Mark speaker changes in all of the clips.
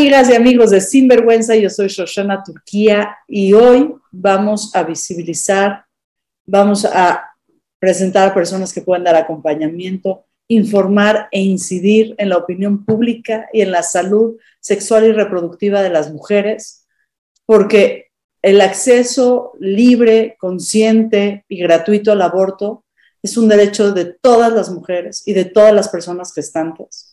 Speaker 1: Amigas y amigos de Sinvergüenza, yo soy Shoshana Turquía y hoy vamos a visibilizar, vamos a presentar a personas que pueden dar acompañamiento, informar e incidir en la opinión pública y en la salud sexual y reproductiva de las mujeres, porque el acceso libre, consciente y gratuito al aborto es un derecho de todas las mujeres y de todas las personas gestantes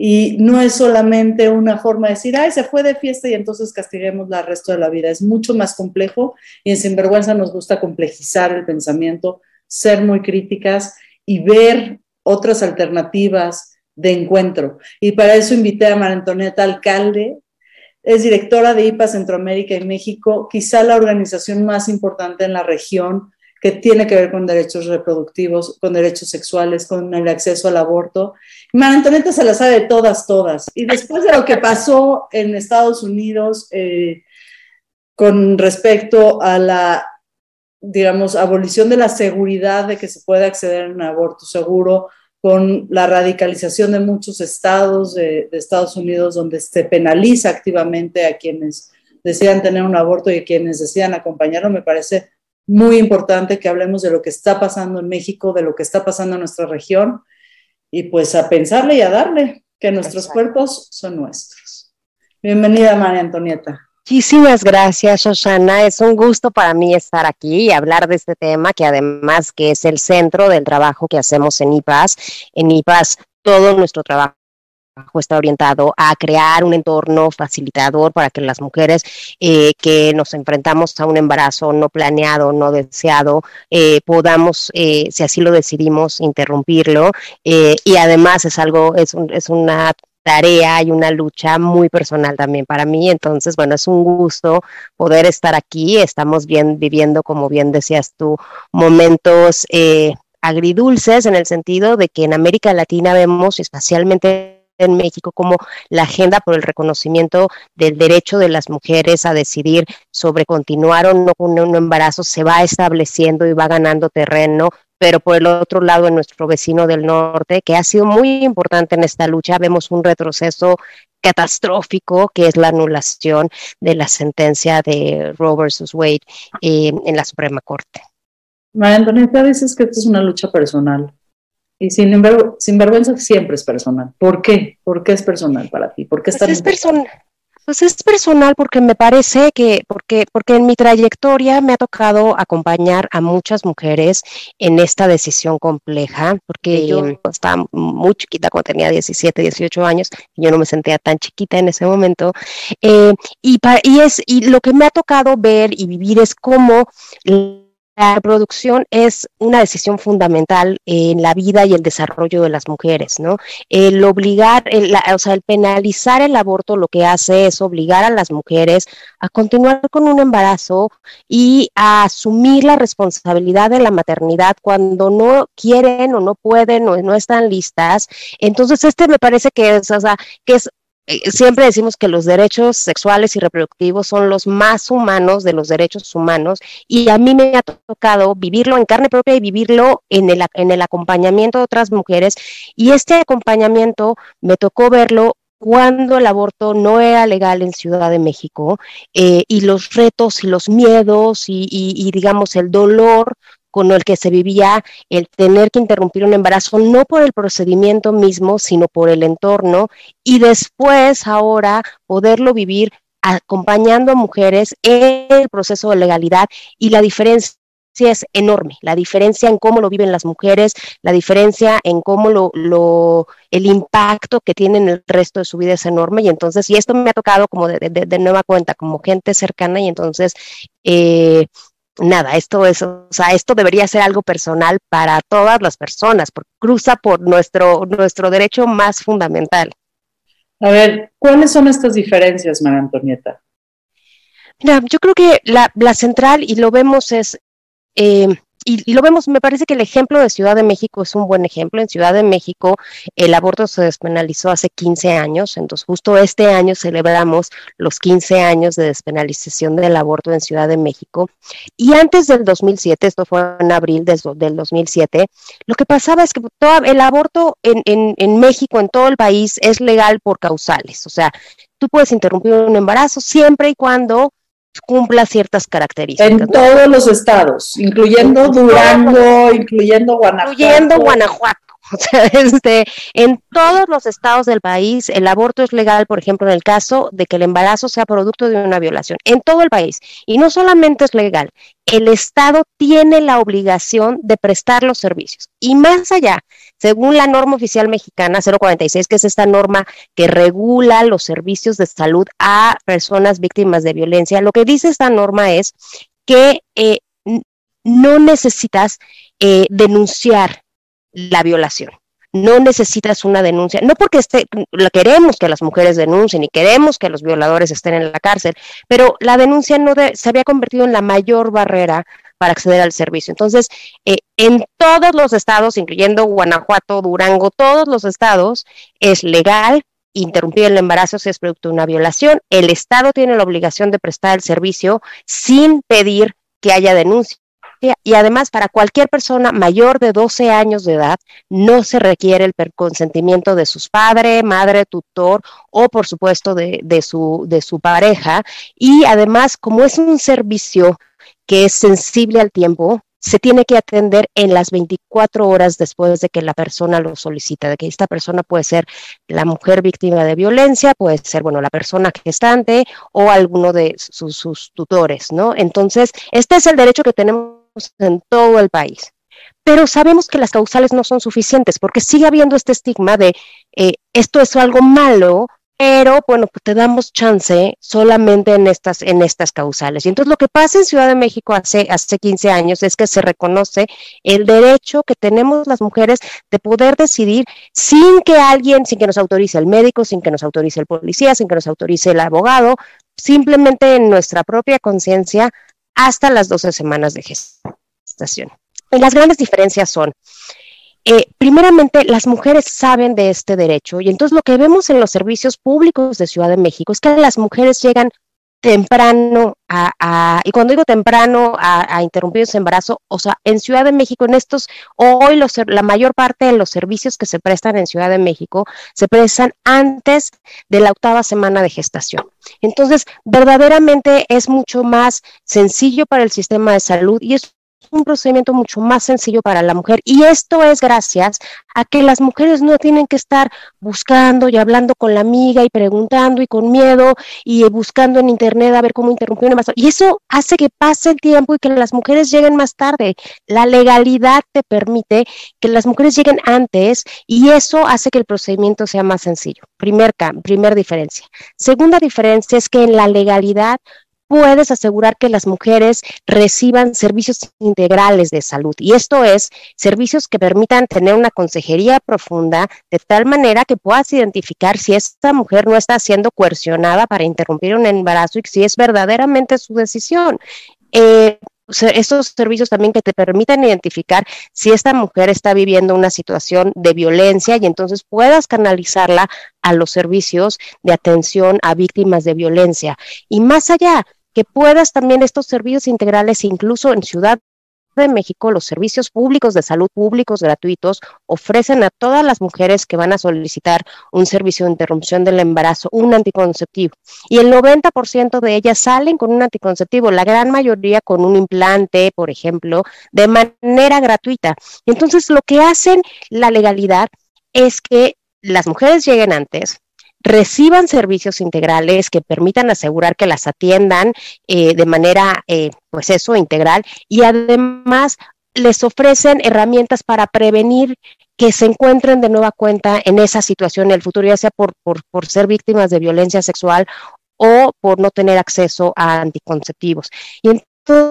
Speaker 1: y no es solamente una forma de decir, ay, se fue de fiesta y entonces castiguemos el resto de la vida. Es mucho más complejo y en Sinvergüenza nos gusta complejizar el pensamiento, ser muy críticas y ver otras alternativas de encuentro. Y para eso invité a María Antonieta Alcalde, es directora de IPA Centroamérica y México, quizá la organización más importante en la región que tiene que ver con derechos reproductivos, con derechos sexuales, con el acceso al aborto. Antonieta se la sabe todas, todas. Y después de lo que pasó en Estados Unidos eh, con respecto a la, digamos, abolición de la seguridad de que se puede acceder a un aborto seguro, con la radicalización de muchos estados de, de Estados Unidos donde se penaliza activamente a quienes decidan tener un aborto y a quienes decidan acompañarlo, me parece muy importante que hablemos de lo que está pasando en México, de lo que está pasando en nuestra región y pues a pensarle y a darle que nuestros cuerpos son nuestros. Bienvenida, María Antonieta.
Speaker 2: Muchísimas gracias, Shoshana. Es un gusto para mí estar aquí y hablar de este tema que además que es el centro del trabajo que hacemos en IPAS. En IPAS todo nuestro trabajo está orientado a crear un entorno facilitador para que las mujeres eh, que nos enfrentamos a un embarazo no planeado, no deseado, eh, podamos, eh, si así lo decidimos, interrumpirlo. y además es algo, es, es una tarea y una lucha muy personal también para mí. Entonces, bueno, es un gusto poder estar aquí. Estamos bien viviendo, como bien decías tú, momentos agridulces en el sentido de que en América Latina vemos especialmente en México como la agenda por el reconocimiento del derecho de las mujeres a decidir sobre continuar o no con un embarazo se va estableciendo y va ganando terreno, pero por el otro lado, en nuestro vecino del norte, que ha sido muy importante en esta lucha, vemos un retroceso catastrófico que es la anulación de la sentencia de Roe versus Wade eh, en la Suprema Corte.
Speaker 1: María Antonieta, dices que esto es una lucha personal. Y sin, embargo, sin vergüenza siempre es personal. ¿Por qué? ¿Por qué es personal para ti? ¿Por qué
Speaker 2: pues es personal? Pues es personal porque me parece que, porque, porque en mi trayectoria me ha tocado acompañar a muchas mujeres en esta decisión compleja, porque yo estaba muy chiquita cuando tenía 17, 18 años, y yo no me sentía tan chiquita en ese momento. Eh, y, y, es, y lo que me ha tocado ver y vivir es cómo la reproducción es una decisión fundamental en la vida y el desarrollo de las mujeres, ¿no? El obligar, el, o sea, el penalizar el aborto lo que hace es obligar a las mujeres a continuar con un embarazo y a asumir la responsabilidad de la maternidad cuando no quieren o no pueden o no están listas. Entonces, este me parece que es, o sea, que es siempre decimos que los derechos sexuales y reproductivos son los más humanos de los derechos humanos y a mí me ha tocado vivirlo en carne propia y vivirlo en el, en el acompañamiento de otras mujeres y este acompañamiento me tocó verlo cuando el aborto no era legal en Ciudad de México eh, y los retos y los miedos y digamos el dolor con el que se vivía el tener que interrumpir un embarazo, no por el procedimiento mismo, sino por el entorno, y después ahora poderlo vivir acompañando a mujeres en el proceso de legalidad y la diferencia es enorme, la diferencia en cómo lo viven las mujeres, la diferencia en cómo lo, lo el impacto que tienen el resto de su vida es enorme y entonces, y esto me ha tocado como de, de, nueva cuenta, como gente cercana y entonces, eh, nada, esto es, o sea, esto debería ser algo personal para todas las personas, porque cruza por nuestro, nuestro derecho más fundamental.
Speaker 1: A ver, ¿cuáles son estas diferencias, María Antonieta?
Speaker 2: Mira, yo creo que la, la central, y lo vemos, es eh, y, lo vemos, me parece que el ejemplo de Ciudad de México es un buen ejemplo. En Ciudad de México el aborto se despenalizó hace 15 años, entonces justo este año celebramos los 15 años de despenalización del aborto en Ciudad de México. Y antes del 2007, esto fue en abril del 2007, lo que pasaba es que todo, el aborto en, en, en México, en todo el país, es legal por causales. O sea, tú puedes interrumpir un embarazo siempre y cuando cumpla ciertas características.
Speaker 1: En todos los estados, incluyendo Durango, incluyendo Guanajuato.
Speaker 2: Incluyendo Guanajuato. O sea, este, en todos los estados del país el aborto es legal, por ejemplo, en el caso de que el embarazo sea producto de una violación. En todo el país. Y no solamente es legal, el Estado tiene la obligación de prestar los servicios. Y más allá, según la norma oficial mexicana 046, que es esta norma que regula los servicios de salud a personas víctimas de violencia, lo que dice esta norma es que eh, no necesitas eh, denunciar la violación. No necesitas una denuncia, no porque esté, queremos que las mujeres denuncien y queremos que los violadores estén en la cárcel, pero la denuncia no se había convertido en la mayor barrera para acceder al servicio. Entonces, eh, en todos los estados, incluyendo Guanajuato, Durango, todos los estados, es legal interrumpir el embarazo si es producto de una violación. El Estado tiene la obligación de prestar el servicio sin pedir que haya denuncia y además para cualquier persona mayor de 12 años de edad no se requiere el consentimiento de sus padres, madre, tutor o por supuesto de, de, su, de su pareja. Y además, como es un servicio que es sensible al tiempo, se tiene que atender en las 24 horas después de que la persona lo solicita, de que esta persona puede ser la mujer víctima de violencia, puede ser, bueno, la persona gestante o alguno de sus, sus tutores, ¿no? Entonces, este es el derecho que tenemos en todo el país. Pero sabemos que las causales no son suficientes porque sigue habiendo este estigma de eh, esto es algo malo, pero bueno, pues te damos chance solamente en estas, en estas causales. Y entonces lo que pasa en Ciudad de México hace, hace 15 años es que se reconoce el derecho que tenemos las mujeres de poder decidir sin que alguien, sin que nos autorice el médico, sin que nos autorice el policía, sin que nos autorice el abogado, simplemente en nuestra propia conciencia hasta las 12 semanas de gestación. Y las grandes diferencias son, eh, primeramente, las mujeres saben de este derecho y entonces lo que vemos en los servicios públicos de Ciudad de México es que las mujeres llegan temprano a, y cuando digo temprano a, interrumpir ese embarazo, o sea, en Ciudad de México, en estos, hoy los, la mayor parte de los servicios que se prestan en Ciudad de México se prestan antes de la octava semana de gestación. Entonces, verdaderamente es mucho más sencillo para el sistema de salud y es un procedimiento mucho más sencillo para la mujer y esto es gracias a que las mujeres no tienen que estar buscando y hablando con la amiga y preguntando y con miedo y buscando en internet a ver cómo interrumpir un embarazo. Y eso hace que pase el tiempo y que las mujeres lleguen más tarde. La legalidad te permite que las mujeres lleguen antes y eso hace que el procedimiento sea más sencillo. Primer, primer diferencia. Segunda diferencia es que en la legalidad puedes asegurar que las mujeres reciban servicios integrales de salud. Y esto es servicios que permitan tener una consejería profunda de tal manera que puedas identificar si esta mujer no está siendo coercionada para interrumpir un embarazo y si es verdaderamente su decisión. Eh, estos servicios también que te permitan identificar si esta mujer está viviendo una situación de violencia y entonces puedas canalizarla a los servicios de atención a víctimas de violencia. Y más allá, que puedas también estos servicios integrales, incluso en Ciudad de México, los servicios públicos de salud públicos gratuitos ofrecen a todas las mujeres que van a solicitar un servicio de interrupción del embarazo un anticonceptivo. Y el 90% de ellas salen con un anticonceptivo, la gran mayoría con un implante, por ejemplo, de manera gratuita. Entonces, lo que hacen la legalidad es que las mujeres lleguen antes, reciban servicios integrales que permitan asegurar que las atiendan eh, de manera, eh, pues eso, integral, y además les ofrecen herramientas para prevenir que se encuentren de nueva cuenta en esa situación en el futuro, ya sea por, por, ser víctimas de violencia sexual o por no tener acceso a anticonceptivos. Y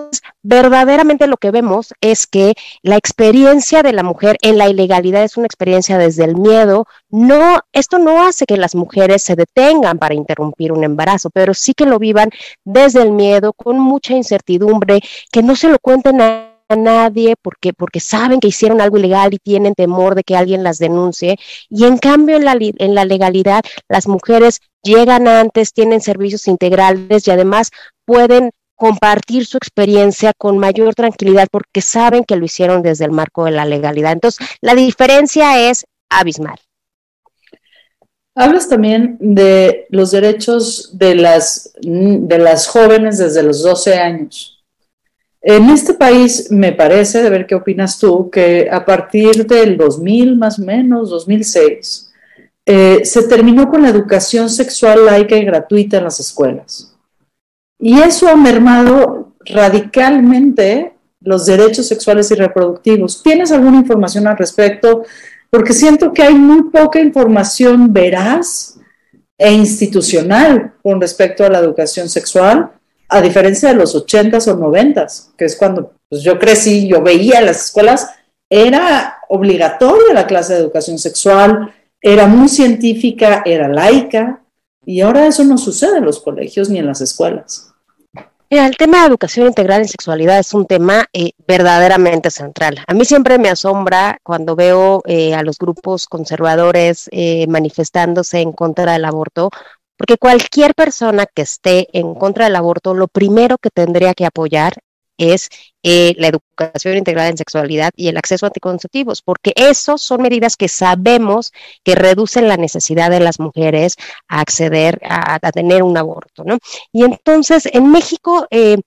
Speaker 2: entonces, verdaderamente lo que vemos es que la experiencia de la mujer en la ilegalidad es una experiencia desde el miedo. No, esto no hace que las mujeres se detengan para interrumpir un embarazo, pero sí que lo vivan desde el miedo, con mucha incertidumbre, que no se lo cuenten a nadie porque, porque saben que hicieron algo ilegal y tienen temor de que alguien las denuncie. Y en cambio, en la, en la legalidad, las mujeres llegan antes, tienen servicios integrales y además pueden compartir su experiencia con mayor tranquilidad porque saben que lo hicieron desde el marco de la legalidad. Entonces, la diferencia es abismal.
Speaker 1: Hablas también de los derechos de las, de las jóvenes desde los 12 años. En este país, me parece, de ver qué opinas tú, que a partir del 2000 más o menos, 2006, eh, se terminó con la educación sexual laica y gratuita en las escuelas. Y eso ha mermado radicalmente los derechos sexuales y reproductivos. ¿Tienes alguna información al respecto? Porque siento que hay muy poca información veraz e institucional con respecto a la educación sexual, a diferencia de los 80s o 90s, que es cuando pues, yo crecí, yo veía en las escuelas, era obligatoria la clase de educación sexual, era muy científica, era laica, y ahora eso no sucede en los colegios ni en las escuelas.
Speaker 2: el tema de educación integral en sexualidad es un tema eh, verdaderamente central. A mí siempre me asombra cuando veo eh, a los grupos conservadores eh, manifestándose en contra del aborto, porque cualquier persona que esté en contra del aborto, lo primero que tendría que apoyar es eh, la educación integral en sexualidad y el acceso a anticonceptivos, porque esos son medidas que sabemos que reducen la necesidad de las mujeres a acceder a, tener un aborto, ¿no? Y entonces, en México, eh,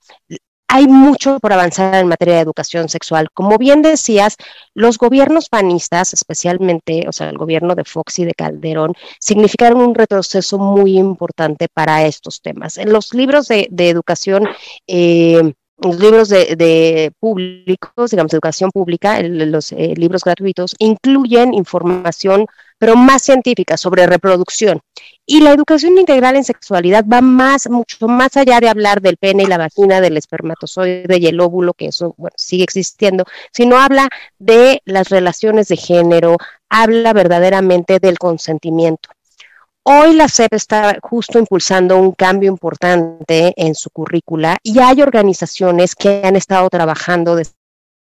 Speaker 2: hay mucho por avanzar en materia de educación sexual. Como bien decías, los gobiernos panistas, especialmente, o sea, el gobierno de Fox y de Calderón, significaron un retroceso muy importante para estos temas. En los libros de, educación, eh, los libros de, públicos, digamos, educación pública, los eh, libros gratuitos, incluyen información, pero más científica sobre reproducción. Y la educación integral en sexualidad va más, mucho más allá de hablar del pene y la vagina, del espermatozoide y el óvulo, que eso sigue existiendo, sino habla de las relaciones de género, habla verdaderamente del consentimiento. Hoy la SEP está justo impulsando un cambio importante en su currícula y hay organizaciones que han estado trabajando de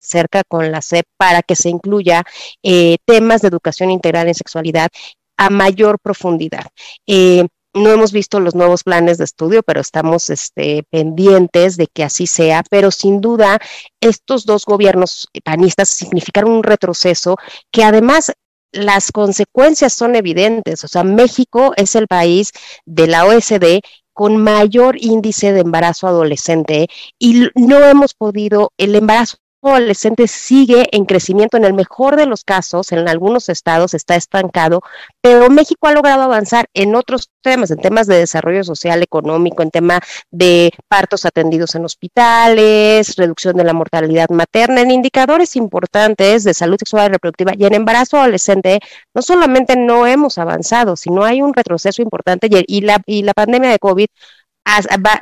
Speaker 2: cerca con la SEP para que se incluya eh, temas de educación integral en sexualidad a mayor profundidad. Eh, no hemos visto los nuevos planes de estudio, pero estamos este, pendientes de que así sea. Pero sin duda, estos dos gobiernos panistas significaron un retroceso que además las consecuencias son evidentes. O sea, México es el país de la OSD con mayor índice de embarazo adolescente y no hemos podido, el embarazo adolescente sigue en crecimiento, en el mejor de los casos, en algunos estados está estancado, pero México ha logrado avanzar en otros temas, en temas de desarrollo social, económico, en tema de partos atendidos en hospitales, reducción de la mortalidad materna, en indicadores importantes de salud sexual y reproductiva y en embarazo adolescente, no solamente no hemos avanzado, sino hay un retroceso importante y, la, y la pandemia de COVID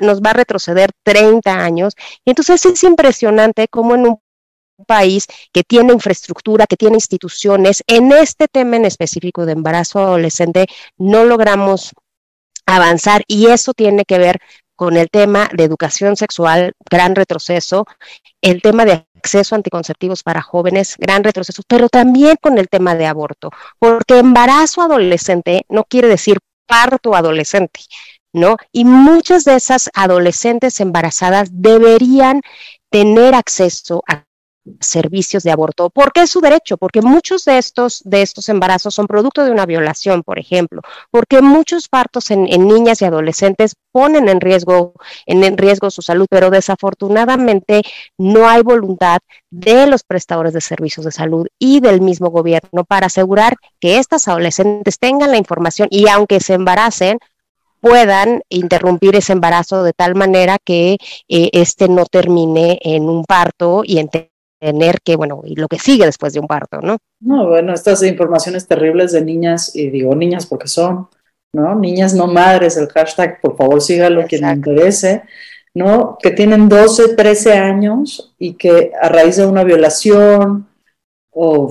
Speaker 2: nos va a retroceder 30 años. Y entonces es impresionante cómo en un país que tiene infraestructura, que tiene instituciones, en este tema en específico de embarazo adolescente no logramos avanzar y eso tiene que ver con el tema de educación sexual, gran retroceso, el tema de acceso a anticonceptivos para jóvenes, gran retroceso, pero también con el tema de aborto, porque embarazo adolescente no quiere decir parto adolescente, ¿no? Y muchas de esas adolescentes embarazadas deberían tener acceso a servicios de aborto, porque es su derecho, porque muchos de estos, de estos embarazos son producto de una violación, por ejemplo, porque muchos partos en, niñas y adolescentes ponen en riesgo, en, en, riesgo su salud, pero desafortunadamente no hay voluntad de los prestadores de servicios de salud y del mismo gobierno para asegurar que estas adolescentes tengan la información y aunque se embaracen, puedan interrumpir ese embarazo de tal manera que eh, este no termine en un parto y en tener que, bueno, y lo que sigue después de un parto, ¿no?
Speaker 1: No, bueno, estas informaciones terribles de niñas, y digo niñas porque son, ¿no? Niñas no madres, el hashtag, por favor sígalo quien le interese, ¿no? Que tienen 12, 13 años y que a raíz de una violación o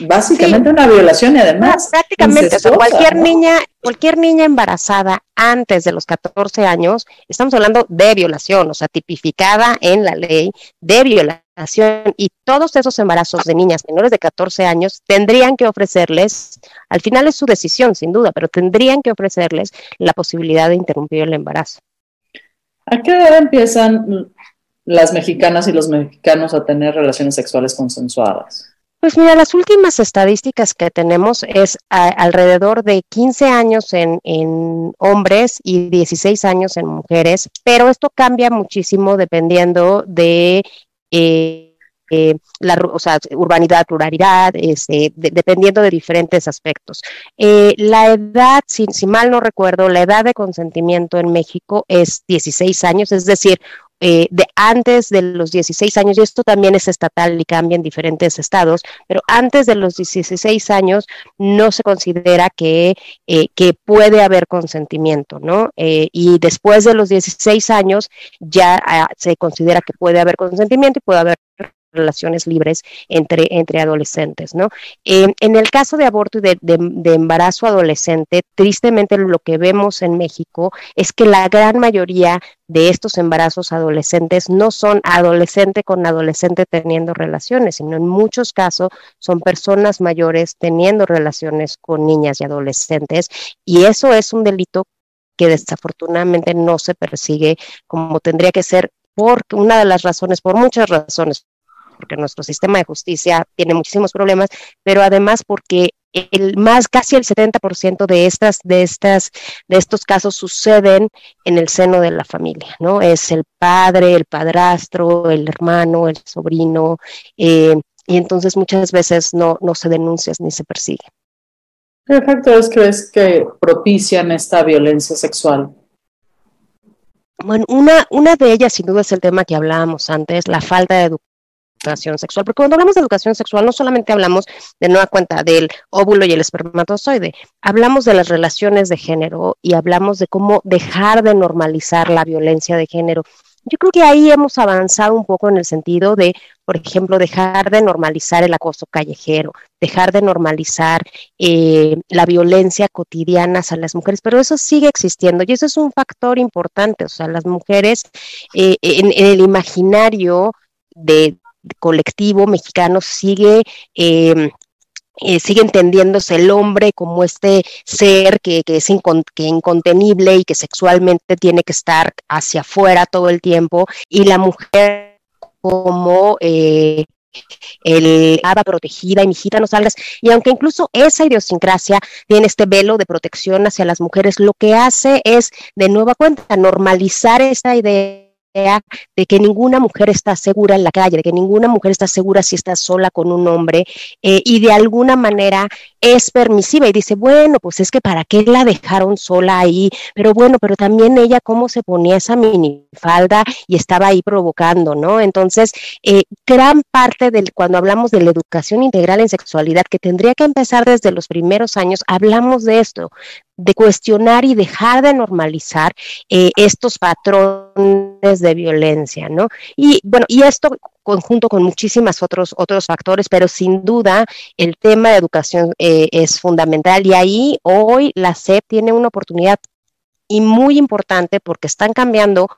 Speaker 1: básicamente una violación y además
Speaker 2: prácticamente cualquier niña cualquier niña embarazada antes de los 14 años estamos hablando de violación o sea tipificada en la ley de violación y todos esos embarazos de niñas menores de 14 años tendrían que ofrecerles al final es su decisión sin duda pero tendrían que ofrecerles la posibilidad de interrumpir el embarazo
Speaker 1: ¿A qué edad empiezan las mexicanas y los mexicanos a tener relaciones sexuales consensuadas?
Speaker 2: Pues mira, las últimas estadísticas que tenemos es alrededor de 15 años en, hombres y 16 años en mujeres, pero esto cambia muchísimo dependiendo de... Eh, eh, la urbanidad, ruralidad, este, dependiendo de diferentes aspectos. Eh, la edad, si, mal no recuerdo, la edad de consentimiento en México es 16 años, es decir, eh, de antes de los 16 años, y esto también es estatal y cambia en diferentes estados, pero antes de los 16 años no se considera que, que puede haber consentimiento, ¿no? Y después de los 16 años ya ah, se considera que puede haber consentimiento y puede haber relaciones libres entre, entre adolescentes, ¿no? Eh, en el caso de aborto y de, embarazo adolescente, tristemente lo que vemos en México es que la gran mayoría de estos embarazos adolescentes no son adolescente con adolescente teniendo relaciones, sino en muchos casos son personas mayores teniendo relaciones con niñas y adolescentes, y eso es un delito que desafortunadamente no se persigue como tendría que ser por una de las razones, por muchas razones, porque nuestro sistema de justicia tiene muchísimos problemas, pero además porque el más casi el 70% de estas de estas de estos casos suceden en el seno de la familia, ¿no? Es el padre, el padrastro, el hermano, el sobrino, eh, y entonces muchas veces no, no se denuncia ni se persigue.
Speaker 1: ¿Qué factores crees que propician esta violencia sexual?
Speaker 2: Bueno, una, una de ellas sin duda es el tema que hablábamos antes, la falta de educación educación sexual, porque cuando hablamos de educación sexual no solamente hablamos de nueva cuenta del óvulo y el espermatozoide, hablamos de las relaciones de género y hablamos de cómo dejar de normalizar la violencia de género. Yo creo que ahí hemos avanzado un poco en el sentido de, por ejemplo, dejar de normalizar el acoso callejero, dejar de normalizar eh, la violencia cotidiana hacia las mujeres, pero eso sigue existiendo y eso es un factor importante. O sea, las mujeres eh, en, el imaginario de, colectivo mexicano sigue em, eh, sigue entendiéndose el hombre como este ser que, es incontenible y que sexualmente tiene que estar hacia afuera todo el tiempo, y la mujer como eh, el hada protegida y mijita no salgas. Y aunque incluso esa idiosincrasia tiene este velo de protección hacia las mujeres, lo que hace es, de nueva cuenta, normalizar esa idea de que ninguna mujer está segura en la calle, de que ninguna mujer está segura si está sola con un hombre eh, y de alguna manera es permisiva y dice, bueno, pues es que para qué la dejaron sola ahí, pero bueno, pero también ella cómo se ponía esa minifalda y estaba ahí provocando, ¿no? Entonces, eh, gran parte del, cuando hablamos de la educación integral en sexualidad, que tendría que empezar desde los primeros años, hablamos de esto, de cuestionar y dejar de normalizar eh, estos patrones de violencia, ¿no? Y bueno, y esto conjunto con muchísimos otros, otros factores, pero sin duda el tema de educación eh, es fundamental y ahí hoy la SEP tiene una oportunidad y muy importante porque están cambiando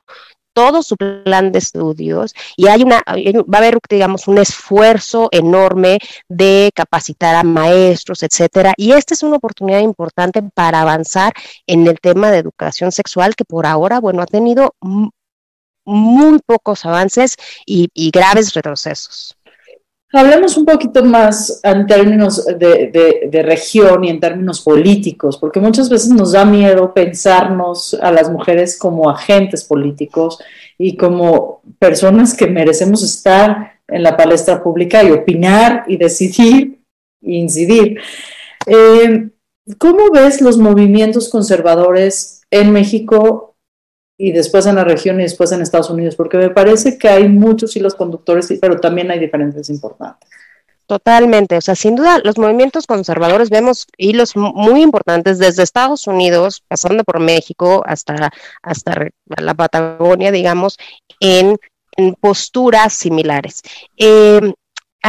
Speaker 2: todo su plan de estudios y hay una, va a haber, digamos, un esfuerzo enorme de capacitar a maestros, etcétera. Y esta es una oportunidad importante para avanzar en el tema de educación sexual que por ahora, bueno, ha tenido muy pocos avances y, y graves retrocesos.
Speaker 1: Hablemos un poquito más en términos de, región y en términos políticos, porque muchas veces nos da miedo pensarnos a las mujeres como agentes políticos y como personas que merecemos estar en la palestra pública y opinar y decidir e incidir. Eh, ¿Cómo ves los movimientos conservadores en México y después en la región y después en Estados Unidos, porque me parece que hay muchos hilos conductores, pero también hay diferencias importantes.
Speaker 2: Totalmente, o sea, sin duda los movimientos conservadores vemos hilos muy importantes desde Estados Unidos, pasando por México hasta, hasta la Patagonia, digamos, en, posturas similares. Eh,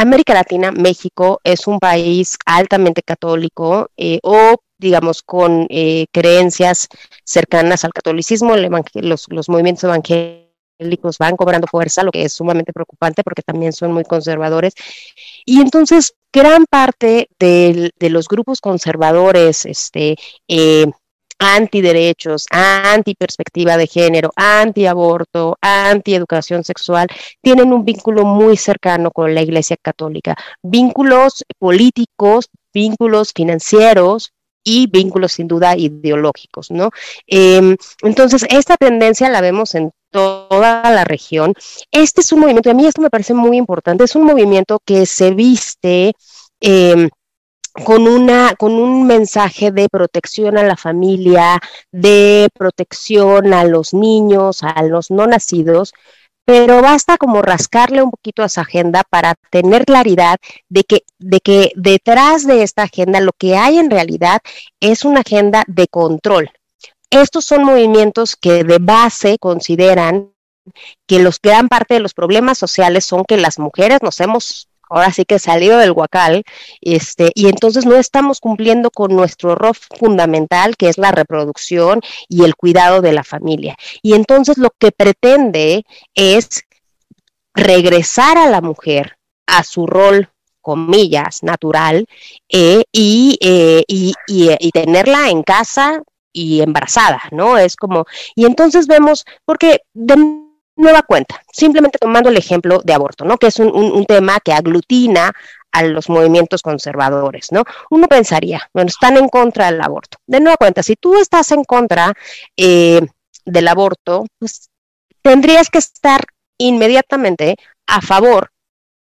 Speaker 2: América Latina, México, es un país altamente católico eh, o digamos, con eh, creencias cercanas al catolicismo, los, movimientos evangélicos van cobrando fuerza, lo que es sumamente preocupante porque también son muy conservadores. Y entonces, gran parte de, los grupos conservadores, este, eh, antiderechos, anti-perspectiva de género, anti-aborto, anti-educación sexual, tienen un vínculo muy cercano con la Iglesia Católica. Vínculos políticos, vínculos financieros, y vínculos sin duda ideológicos, ¿no? Em, entonces, esta tendencia la vemos en toda la región. Este es un movimiento, y a mí esto me parece muy importante, es un movimiento que se viste em, con, una, con un mensaje de protección a la familia, de protección a los niños, a los no nacidos, pero basta como rascarle un poquito a esa agenda para tener claridad de que, de que detrás de esta agenda lo que hay en realidad es una agenda de control. Estos son movimientos que de base consideran que los gran parte de los problemas sociales son que las mujeres nos hemos ahora sí que salido del huacal, este, y entonces no estamos cumpliendo con nuestro rol fundamental, que es la reproducción y el cuidado de la familia. Y entonces lo que pretende es regresar a la mujer a su rol comillas, natural, eh, y, eh, y, y, y tenerla en casa y embarazada, ¿no? Es como, y entonces vemos, porque de nueva cuenta, simplemente tomando el ejemplo de aborto, ¿no? Que es un, tema que aglutina a los movimientos conservadores, ¿no? Uno pensaría, bueno, están en contra del aborto. De nueva cuenta, si tú estás en contra eh, del aborto, pues tendrías que estar inmediatamente a favor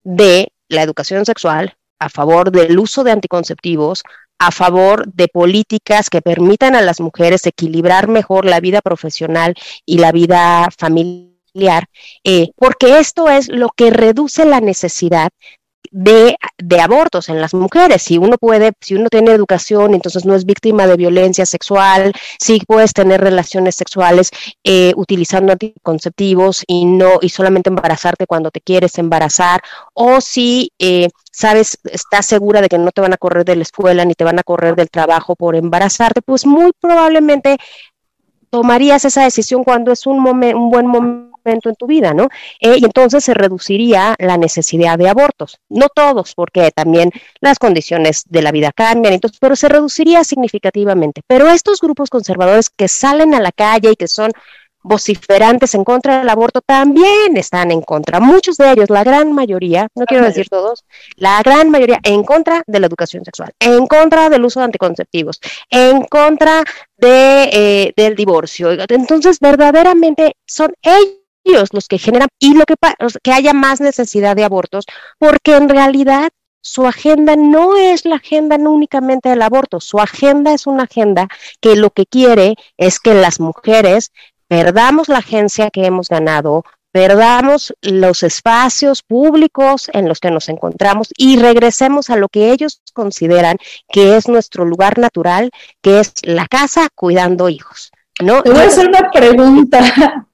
Speaker 2: de la educación sexual, a favor del uso de anticonceptivos, a favor de políticas que permitan a las mujeres equilibrar mejor la vida profesional y la vida familiar eh, porque esto es lo que reduce la necesidad de, abortos en las mujeres. Si uno puede, si uno tiene educación, entonces no es víctima de violencia sexual, si puedes tener relaciones sexuales eh, utilizando anticonceptivos y no, y solamente embarazarte cuando te quieres embarazar, o si eh, sabes, estás segura de que no te van a correr de la escuela ni te van a correr del trabajo por embarazarte, pues muy probablemente tomarías esa decisión cuando es un, un buen momento en tu vida, ¿no? Eh, y entonces se reduciría la necesidad de abortos. No todos, porque también las condiciones de la vida cambian, entonces, pero se reduciría significativamente. Pero estos grupos conservadores que salen a la calle y que son vociferantes en contra del aborto también están en contra. Muchos de ellos, la gran mayoría, no quiero decir todos, la gran mayoría en contra de la educación sexual, en contra del uso de anticonceptivos, en contra de, eh, del divorcio. Entonces, verdaderamente son ellos los que generan y lo que, que haya más necesidad de abortos, porque en realidad su agenda no es la agenda únicamente del aborto, su agenda es una agenda que lo que quiere es que las mujeres perdamos la agencia que hemos ganado, perdamos los espacios públicos en los que nos encontramos y regresemos a lo que ellos consideran que es nuestro lugar natural, que es la casa cuidando hijos. ¿no?
Speaker 1: Te voy a hacer una pregunta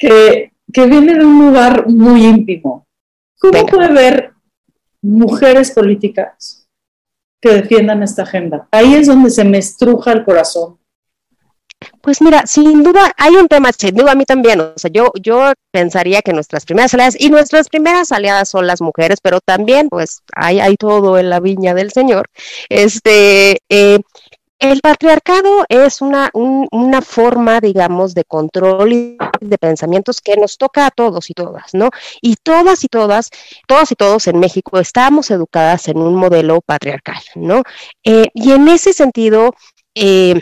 Speaker 1: que, viene de un lugar muy íntimo. ¿Cómo puede ver mujeres políticas que defiendan esta agenda? Ahí es donde se me estruja el corazón.
Speaker 2: Pues mira, sin duda hay un tema, sin duda a mí también, o sea, yo, yo pensaría que nuestras primeras aliadas, y nuestras primeras aliadas son las mujeres, pero también pues hay, hay todo en la viña del Señor, este, eh, el patriarcado es una, una forma, digamos, de control y de pensamientos que nos toca a todos y todas, ¿no? Y todas y todas, todas y todos en México estamos educadas en un modelo patriarcal, ¿no? Eh, y en ese sentido, eh,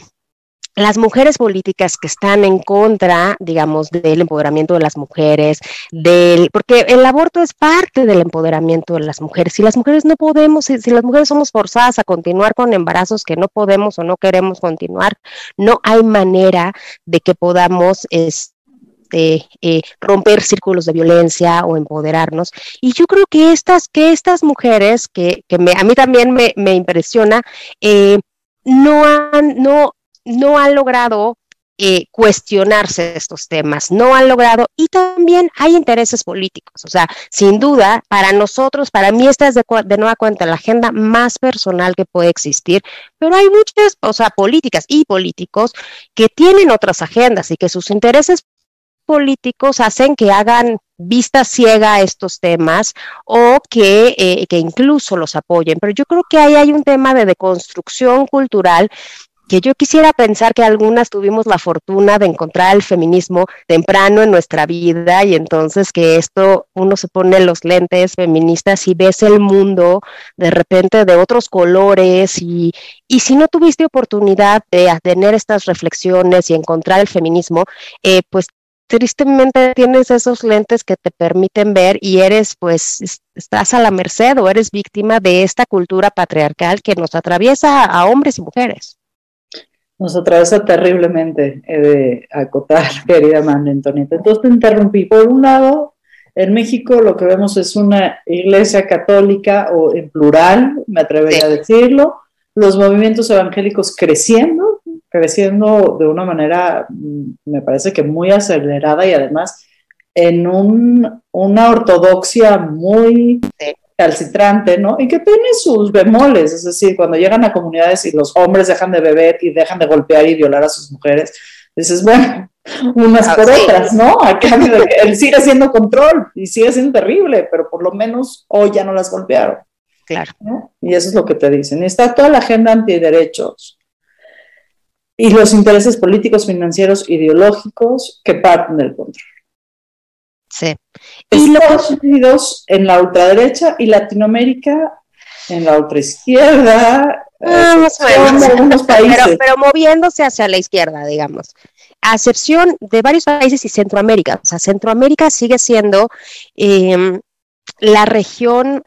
Speaker 2: las mujeres políticas que están en contra, digamos, del empoderamiento de las mujeres, del, porque el aborto es parte del empoderamiento de las mujeres. Si las mujeres no podemos, si, las mujeres somos forzadas a continuar con embarazos que no podemos o no queremos continuar, no hay manera de que podamos este, eh, romper círculos de violencia o empoderarnos. Y yo creo que estas, que estas mujeres, que, a mí también me, me impresiona, eh, no han, no, no han logrado eh, cuestionarse estos temas, no han logrado, y también hay intereses políticos, o sea, sin duda, para nosotros, para mí esta es de, nueva cuenta la agenda más personal que puede existir, pero hay muchas, o sea, políticas y políticos que tienen otras agendas y que sus intereses políticos hacen que hagan vista ciega a estos temas o que, eh, que incluso los apoyen. Pero yo creo que ahí hay un tema de deconstrucción cultural que yo quisiera pensar que algunas tuvimos la fortuna de encontrar el feminismo temprano en nuestra vida y entonces que esto uno se pone los lentes feministas y ves el mundo de repente de otros colores y, y si no tuviste oportunidad de tener estas reflexiones y encontrar el feminismo, eh, pues tristemente tienes esos lentes que te permiten ver y eres pues estás a la merced o eres víctima de esta cultura patriarcal que nos atraviesa a hombres y mujeres
Speaker 1: nos atraviesa terriblemente, he de acotar, querida María Antonieta. Entonces te interrumpí. Por un lado, en México lo que vemos es una iglesia católica o en plural, me atrevería a decirlo, los movimientos evangélicos creciendo, creciendo de una manera, mm, me parece que muy acelerada y además en un, una ortodoxia muy calcitrante, ¿no? Y que tiene sus bemoles, es decir, cuando llegan a comunidades y los hombres dejan de beber y dejan de golpear y violar a sus mujeres, dices, bueno, unas ah, por otras, ¿no? A cambio de que él sigue siendo control y sigue siendo terrible, pero por lo menos hoy ya no las golpearon.
Speaker 2: Claro.
Speaker 1: Y eso es lo que te dicen. Y está toda la agenda antiderechos y los intereses políticos, financieros, ideológicos que parten del control.
Speaker 2: Sí.
Speaker 1: Y Estados Unidos en la ultraderecha y Latinoamérica en la ultraizquierda.
Speaker 2: Ah, eh, países. Pero, moviéndose hacia la izquierda, digamos. A excepción de varios países y Centroamérica. O sea, Centroamérica sigue siendo em, la región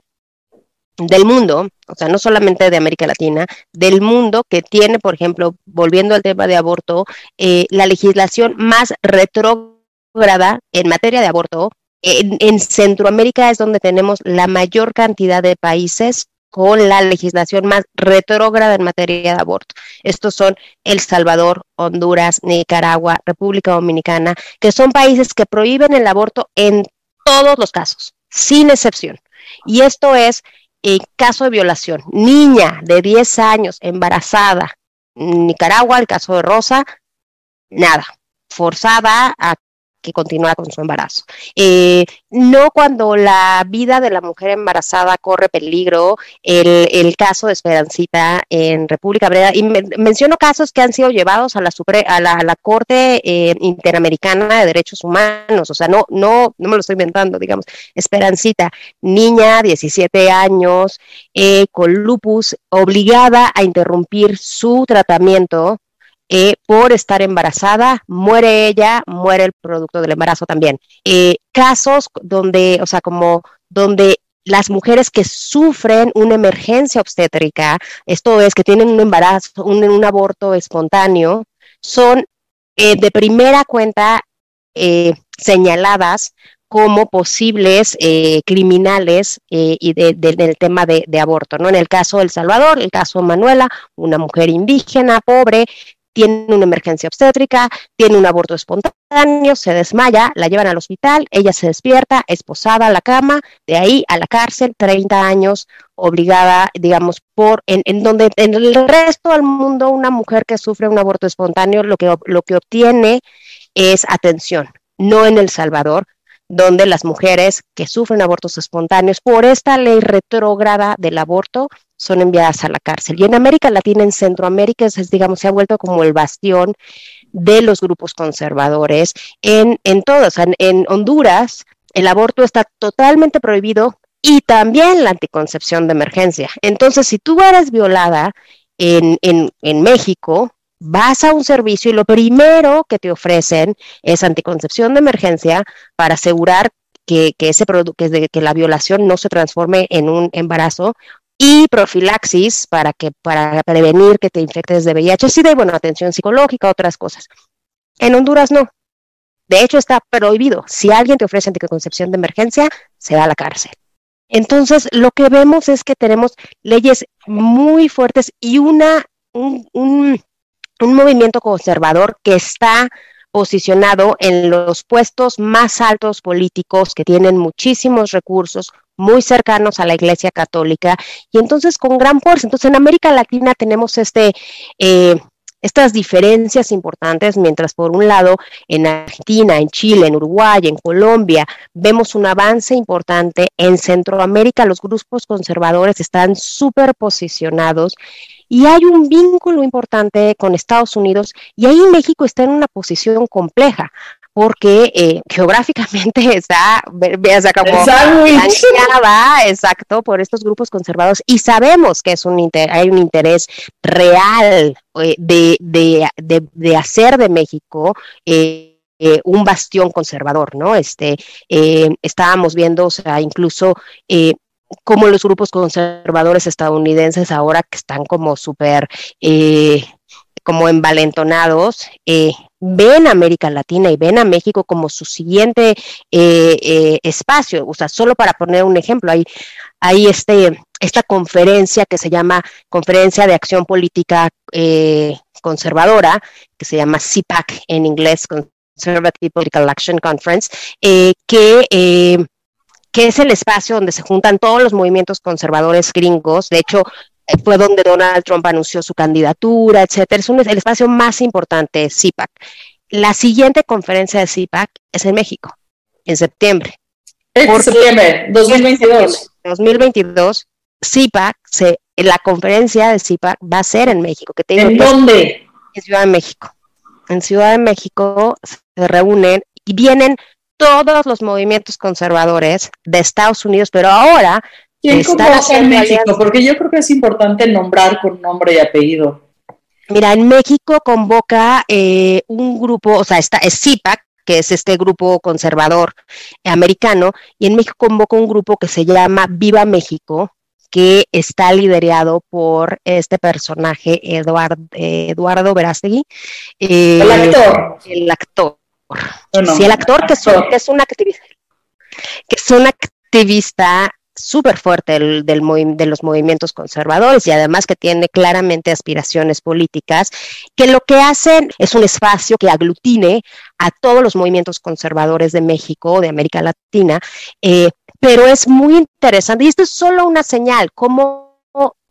Speaker 2: del mundo, o sea, no solamente de América Latina, del mundo que tiene, por ejemplo, volviendo al tema de aborto, eh, la legislación más retrógrada en materia de aborto, en, Centroamérica es donde tenemos la mayor cantidad de países con la legislación más retrógrada en materia de aborto. Estos son El Salvador, Honduras, Nicaragua, República Dominicana, que son países que prohíben el aborto en todos los casos, sin excepción. Y esto es en caso de violación. Niña de 10 años embarazada, Nicaragua, el caso de Rosa, nada, forzada a que continúa con su embarazo. Eh, no cuando la vida de la mujer embarazada corre peligro, el, caso de Esperancita en República Breda, y menciono casos que han sido llevados a la, a la, Corte eh, Interamericana de Derechos Humanos, o sea, no, no, no me lo estoy inventando, digamos, Esperancita, niña, 17 años, eh, con lupus, obligada a interrumpir su tratamiento eh, por estar embarazada, muere ella, muere el producto del embarazo también. Eh, casos donde, o sea, como donde las mujeres que sufren una emergencia obstétrica, esto es que tienen un embarazo, un, aborto espontáneo, son eh, de primera cuenta señaladas como posibles criminales y del tema de, de, aborto, ¿no? En el caso de El Salvador, el caso de Manuela, una mujer indígena, pobre, tiene una emergencia obstétrica, tiene un aborto espontáneo, se desmaya, la llevan al hospital, ella se despierta, esposada a la cama, de ahí a la cárcel, 30 años obligada, digamos, por, en, donde en el resto del mundo una mujer que sufre un aborto espontáneo lo que, lo que obtiene es atención, no en El Salvador, donde las mujeres que sufren abortos espontáneos por esta ley retrógrada del aborto son enviadas a la cárcel. Y en América Latina, en Centroamérica, es, digamos, se ha vuelto como el bastión de los grupos conservadores. En, en todos, en, en Honduras, el aborto está totalmente prohibido y también la anticoncepción de emergencia. Entonces, si tú eres violada en, en, en México, vas a un servicio y lo primero que te ofrecen es anticoncepción de emergencia para asegurar que, que ese que, que la violación no se transforme en un embarazo y profilaxis para, que, para prevenir que te infectes de VIH, sí de bueno, atención psicológica, otras cosas. En Honduras no. De hecho, está prohibido. Si alguien te ofrece anticoncepción de emergencia, se va a la cárcel. Entonces, lo que vemos es que tenemos leyes muy fuertes y una, un, un, un movimiento conservador que está posicionado en los puestos más altos políticos que tienen muchísimos recursos, muy cercanos a la Iglesia Católica y entonces con gran fuerza. Entonces en América Latina tenemos este, eh, estas diferencias importantes, mientras por un lado en Argentina, en Chile, en Uruguay, en Colombia, vemos un avance importante, en Centroamérica los grupos conservadores están súper posicionados y hay un vínculo importante con Estados Unidos y ahí México está en una posición compleja porque eh, geográficamente está, acá como exacto, por estos grupos conservados y sabemos que es un hay un interés real eh, de, de, de, hacer de México eh, eh, un bastión conservador, ¿no? Este, estábamos viendo, o sea, incluso como los grupos conservadores estadounidenses ahora que están como súper como envalentonados, eh, ven a América Latina y ven a México como su siguiente eh, eh, espacio. O sea, solo para poner un ejemplo, hay, hay este, esta conferencia que se llama Conferencia de Acción Política Conservadora, que se llama CPAC en inglés, Conservative Political Action Conference, que que es el espacio donde se juntan todos los movimientos conservadores gringos. De hecho, fue donde Donald Trump anunció su candidatura, etcétera. Es el espacio más importante de CIPAC. La siguiente conferencia de CIPAC es en México, en septiembre.
Speaker 1: En septiembre, 2022.
Speaker 2: 2022, CIPAC, se, la conferencia de CIPAC va a ser en México. Que
Speaker 1: ¿En dónde?
Speaker 2: En Ciudad de México. En Ciudad de México se reúnen y vienen todos los movimientos conservadores de Estados Unidos, pero ahora
Speaker 1: ¿Quién convoca en México? Porque yo creo que es importante nombrar con nombre y apellido.
Speaker 2: Mira, en México convoca eh, un grupo, o sea, está, es CIPAC, que es este grupo conservador americano, y en México convoca un grupo que se llama Viva México, que está liderado por este personaje, Eduardo, Eduardo Verástegui.
Speaker 1: Eh, el actor.
Speaker 2: El actor. sí, el actor que, que es un activista, que es un activista súper fuerte del, de los movimientos conservadores y además que tiene claramente aspiraciones políticas, que lo que hacen es un espacio que aglutine a todos los movimientos conservadores de México, de América Latina, eh, pero es muy interesante. Y esto es solo una señal, como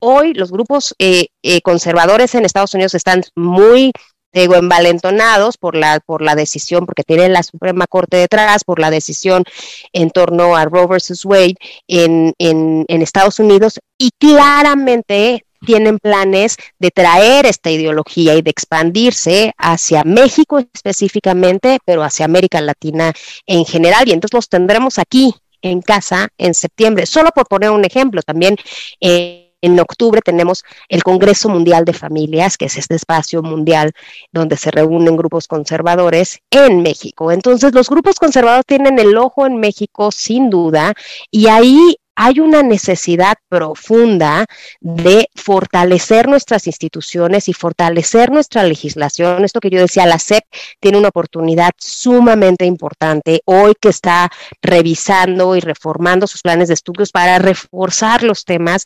Speaker 2: hoy los grupos eh, eh, conservadores en Estados Unidos están muy digo, envalentonados por la, por la decisión, porque tienen la Suprema Corte detrás, por la decisión en torno a Roe versus Wade en, en, en Estados Unidos y claramente tienen planes de traer esta ideología y de expandirse hacia México específicamente, pero hacia América Latina en general. Y entonces los tendremos aquí en casa en septiembre. Solo por poner un ejemplo, también eh, en octubre tenemos el Congreso Mundial de Familias, que es este espacio mundial donde se reúnen grupos conservadores en México. Entonces, los grupos conservadores tienen el ojo en México, sin duda, y ahí hay una necesidad profunda de fortalecer nuestras instituciones y fortalecer nuestra legislación. Esto que yo decía, la SEP tiene una oportunidad sumamente importante hoy que está revisando y reformando sus planes de estudios para reforzar los temas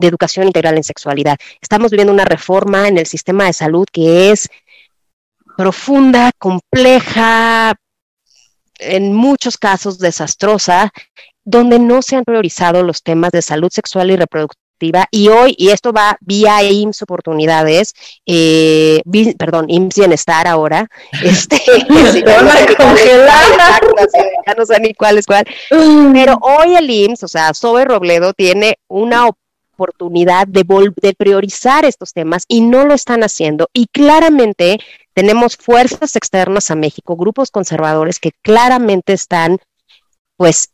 Speaker 2: de educación integral en sexualidad. Estamos viviendo una reforma en el sistema de salud que es profunda, compleja, en muchos casos desastrosa, donde no se han priorizado los temas de salud sexual y reproductiva y hoy, y esto va vía IMSS Oportunidades, eh, vi- perdón, IMSS Bienestar ahora, este,
Speaker 1: van a
Speaker 2: ya
Speaker 1: congelar.
Speaker 2: ya no sé ni cuál es cuál, pero hoy el IMSS, o sea, Zoe Robledo tiene una oportunidad de, vol- de priorizar estos temas y no lo están haciendo. Y claramente tenemos fuerzas externas a México, grupos conservadores que claramente están, pues,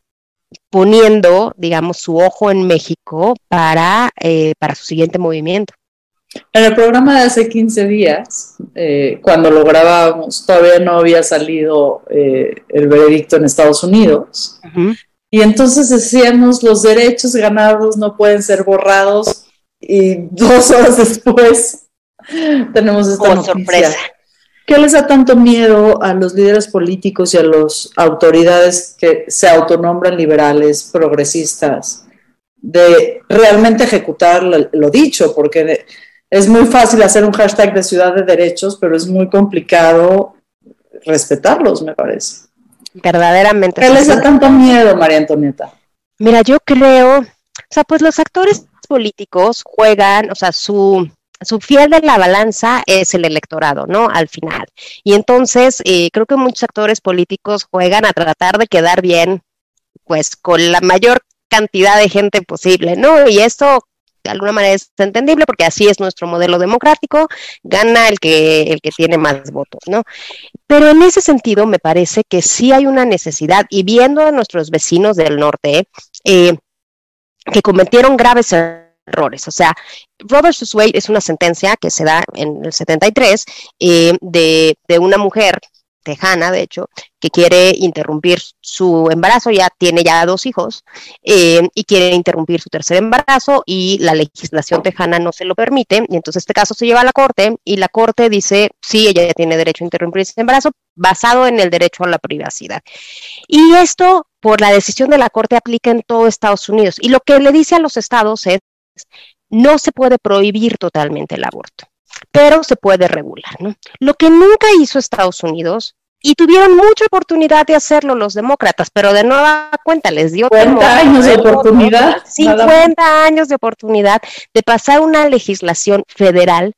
Speaker 2: poniendo, digamos, su ojo en México para, eh, para su siguiente movimiento.
Speaker 1: En el programa de hace 15 días, eh, cuando lo grabábamos, todavía no había salido eh, el veredicto en Estados Unidos. Y entonces decíamos, los derechos ganados no pueden ser borrados. Y dos horas después tenemos esta
Speaker 2: Oh,
Speaker 1: noticia.
Speaker 2: sorpresa.
Speaker 1: ¿Qué les da tanto miedo a los líderes políticos y a las autoridades que se autonombran liberales, progresistas, de realmente ejecutar lo, dicho? Porque es muy fácil hacer un hashtag de ciudad de derechos, pero es muy complicado respetarlos, me parece.
Speaker 2: Verdaderamente.
Speaker 1: ¿Qué
Speaker 2: es
Speaker 1: les da tanto miedo, María Antonieta?
Speaker 2: Mira, yo creo, o sea, pues los actores políticos juegan, o sea, su, su fiel de la balanza es el electorado, ¿no? Al final. Y entonces, eh, creo que muchos actores políticos juegan a tratar de quedar bien, pues, con la mayor cantidad de gente posible, ¿no? Y esto de alguna manera es entendible porque así es nuestro modelo democrático, gana el que, el que tiene más votos, ¿no? Pero en ese sentido me parece que sí hay una necesidad y viendo a nuestros vecinos del norte eh, que cometieron graves errores, o sea, Robert Wade es una sentencia que se da en el 73 eh, de, de una mujer tejana, de hecho, que quiere interrumpir su embarazo, ya tiene ya dos hijos, eh, y quiere interrumpir su tercer embarazo y la legislación tejana no se lo permite, y entonces este caso se lleva a la corte y la corte dice, sí, ella ya tiene derecho a interrumpir ese embarazo basado en el derecho a la privacidad. Y esto, por la decisión de la corte, aplica en todo Estados Unidos. Y lo que le dice a los estados es, no se puede prohibir totalmente el aborto pero se puede regular. ¿no? Lo que nunca hizo Estados Unidos, y tuvieron mucha oportunidad de hacerlo los demócratas, pero de nueva cuenta les dio
Speaker 1: 50
Speaker 2: temor,
Speaker 1: años de oportunidad,
Speaker 2: 50 años de oportunidad de pasar una legislación federal,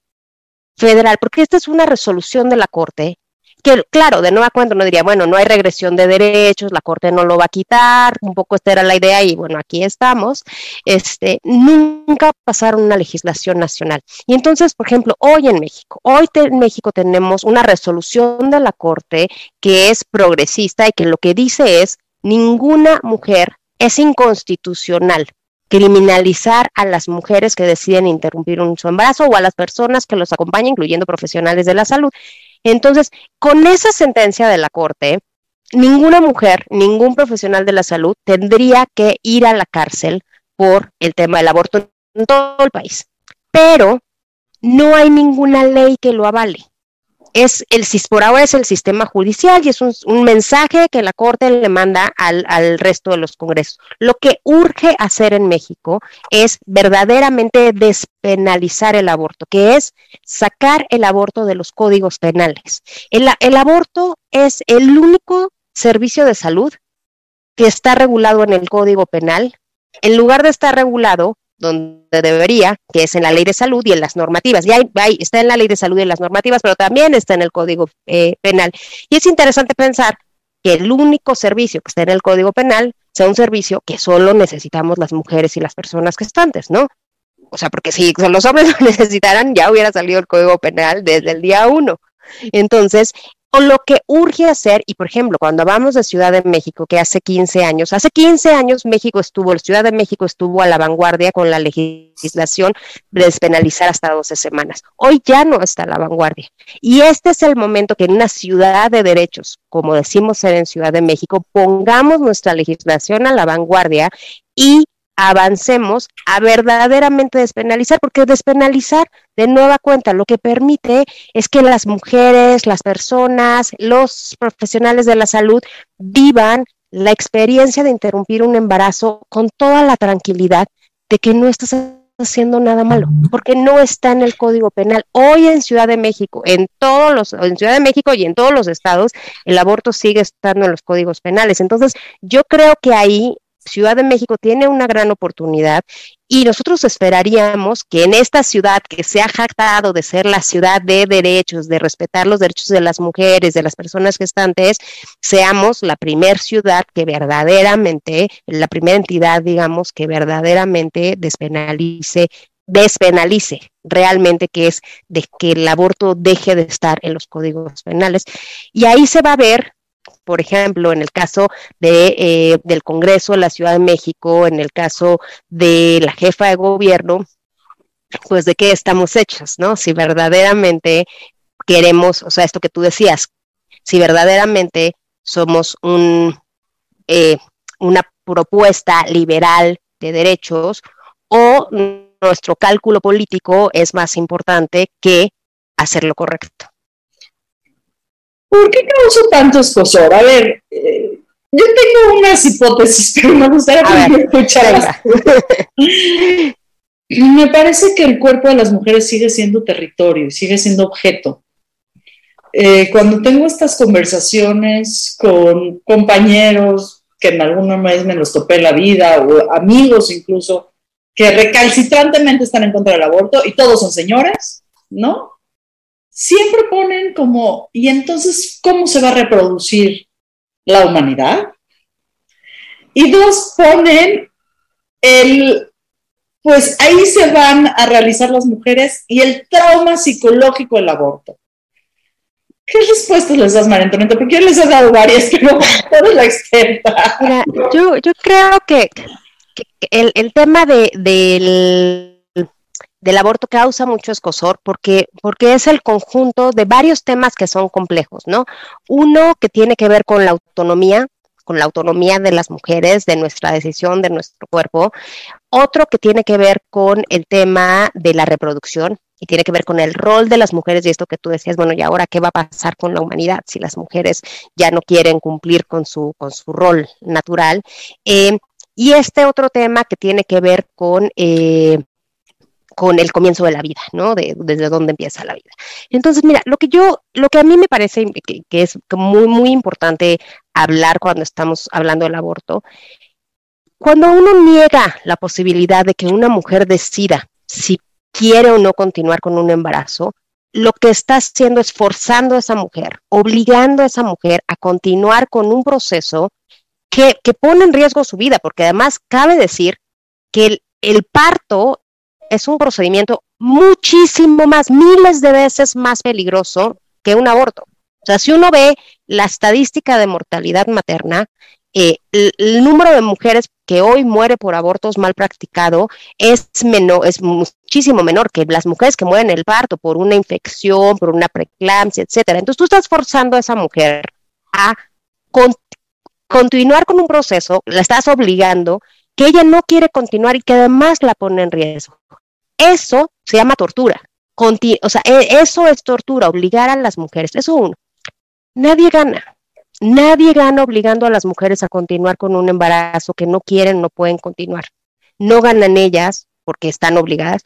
Speaker 2: federal, porque esta es una resolución de la Corte que claro, de nueva cuenta uno diría, bueno, no hay regresión de derechos, la Corte no lo va a quitar, un poco esta era la idea y bueno, aquí estamos, este, nunca pasaron una legislación nacional. Y entonces, por ejemplo, hoy en México, hoy en México tenemos una resolución de la Corte que es progresista y que lo que dice es, ninguna mujer es inconstitucional criminalizar a las mujeres que deciden interrumpir un, su embarazo o a las personas que los acompañan, incluyendo profesionales de la salud. Entonces, con esa sentencia de la Corte, ninguna mujer, ningún profesional de la salud tendría que ir a la cárcel por el tema del aborto en todo el país. Pero no hay ninguna ley que lo avale. Es el, por ahora es el sistema judicial y es un, un mensaje que la Corte le manda al, al, resto de los congresos. Lo que urge hacer en México es verdaderamente despenalizar el aborto, que es sacar el aborto de los códigos penales. El, el aborto es el único servicio de salud que está regulado en el Código Penal. En lugar de estar regulado donde debería, que es en la ley de salud y en las normativas. Ya hay, está en la ley de salud y en las normativas, pero también está en el Código eh, Penal. Y es interesante pensar que el único servicio que está en el Código Penal sea un servicio que solo necesitamos las mujeres y las personas gestantes, ¿no? O sea, porque si los hombres lo necesitaran, ya hubiera salido el Código Penal desde el día uno. Entonces, o lo que urge hacer, y por ejemplo, cuando hablamos de Ciudad de México, que hace 15 años, hace 15 años México estuvo, la Ciudad de México estuvo a la vanguardia con la legislación de despenalizar hasta 12 semanas. Hoy ya no está a la vanguardia. Y este es el momento que en una ciudad de derechos, como decimos ser en Ciudad de México, pongamos nuestra legislación a la vanguardia y avancemos a verdaderamente despenalizar, porque despenalizar de nueva cuenta lo que permite es que las mujeres, las personas, los profesionales de la salud vivan la experiencia de interrumpir un embarazo con toda la tranquilidad de que no estás haciendo nada malo, porque no está en el Código Penal. Hoy en Ciudad de México, en todos los, en Ciudad de México y en todos los estados, el aborto sigue estando en los códigos penales. Entonces, yo creo que ahí Ciudad de México tiene una gran oportunidad Y nosotros esperaríamos que en esta ciudad que se ha jactado de ser la ciudad de derechos, de respetar los derechos de las mujeres, de las personas gestantes, seamos la primer ciudad que verdaderamente, la primera entidad, digamos, que verdaderamente despenalice despenalice realmente que es de que el aborto deje de estar en los códigos penales. Y ahí se va a ver por ejemplo, en el caso de, eh, del Congreso de la Ciudad de México, en el caso de la jefa de gobierno, pues de qué estamos hechos, ¿no? Si verdaderamente queremos, o sea, esto que tú decías, si verdaderamente somos un, eh, una propuesta liberal de derechos o nuestro cálculo político es más importante que hacer lo correcto.
Speaker 1: ¿Por qué causó tanto escosor? A ver, eh, yo tengo unas hipótesis, pero me gustaría escucharlas. me parece que el cuerpo de las mujeres sigue siendo territorio y sigue siendo objeto. Eh, cuando tengo estas conversaciones con compañeros que en alguna vez me los topé en la vida o amigos incluso que recalcitrantemente están en contra del aborto y todos son señores, ¿no? Siempre ponen como, ¿y entonces cómo se va a reproducir la humanidad? Y dos, ponen el, pues ahí se van a realizar las mujeres y el trauma psicológico del aborto. ¿Qué respuestas les das, María Antonieta? Porque yo les he dado varias, pero tú la experta.
Speaker 2: Mira, yo, yo creo que, el, el, tema de, del del aborto causa mucho escosor porque, porque es el conjunto de varios temas que son complejos, ¿no? Uno que tiene que ver con la autonomía, con la autonomía de las mujeres, de nuestra decisión, de nuestro cuerpo. Otro que tiene que ver con el tema de la reproducción y tiene que ver con el rol de las mujeres y esto que tú decías, bueno, ¿y ahora qué va a pasar con la humanidad si las mujeres ya no quieren cumplir con su, con su rol natural? Eh, y este otro tema que tiene que ver con eh, con el comienzo de la vida, ¿no? De, desde dónde empieza la vida. Entonces, mira, lo que yo, lo que a mí me parece que, es muy, muy importante hablar cuando estamos hablando del aborto, cuando uno niega la posibilidad de que una mujer decida si quiere o no continuar con un embarazo, lo que está haciendo es forzando a esa mujer, obligando a esa mujer a continuar con un proceso que, que pone en riesgo su vida, porque además cabe decir que el parto es un procedimiento muchísimo más, miles de veces más peligroso que un aborto. O sea, si uno ve la estadística de mortalidad materna, eh, el, número de mujeres que hoy muere por abortos mal practicado es menor, es muchísimo menor que las mujeres que mueren en el parto por una infección, por una preeclampsia, etcétera. Entonces tú estás forzando a esa mujer a continuar con un proceso, la estás obligando que ella no quiere continuar y que además la pone en riesgo. Eso se llama tortura. o sea, e, eso es tortura, obligar a las mujeres. Eso uno. Nadie gana. Nadie gana obligando a las mujeres a continuar con un embarazo que no quieren, no pueden continuar. No ganan ellas porque están obligadas.